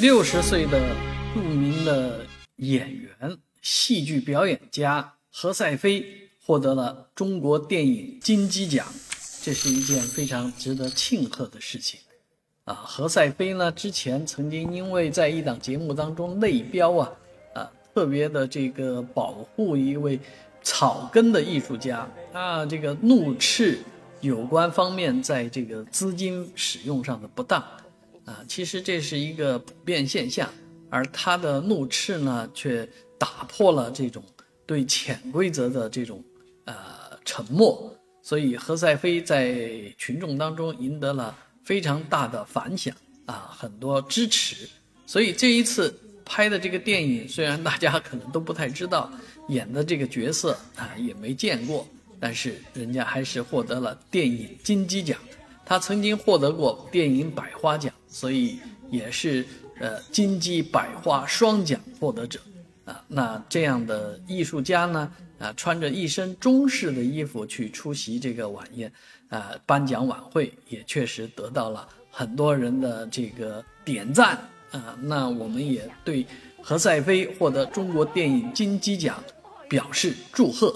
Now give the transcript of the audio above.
六十岁的著名的演员、戏剧表演家何赛飞获得了中国电影金鸡奖，这是一件非常值得庆贺的事情。啊，何赛飞呢，之前曾经因为在一档节目当中内标啊，啊，特别的这个保护一位草根的艺术家啊，这个怒斥有关方面在这个资金使用上的不当。啊，其实这是一个普遍现象，而他的怒斥呢，却打破了这种对潜规则的这种呃沉默，所以何赛飞在群众当中赢得了非常大的反响啊，很多支持。所以这一次拍的这个电影，虽然大家可能都不太知道演的这个角色啊，也没见过，但是人家还是获得了电影金鸡奖。他曾经获得过电影百花奖，所以也是呃金鸡百花双奖获得者啊。那这样的艺术家呢，啊，穿着一身中式的衣服去出席这个晚宴，啊，颁奖晚会也确实得到了很多人的这个点赞啊。那我们也对何赛飞获得中国电影金鸡奖表示祝贺。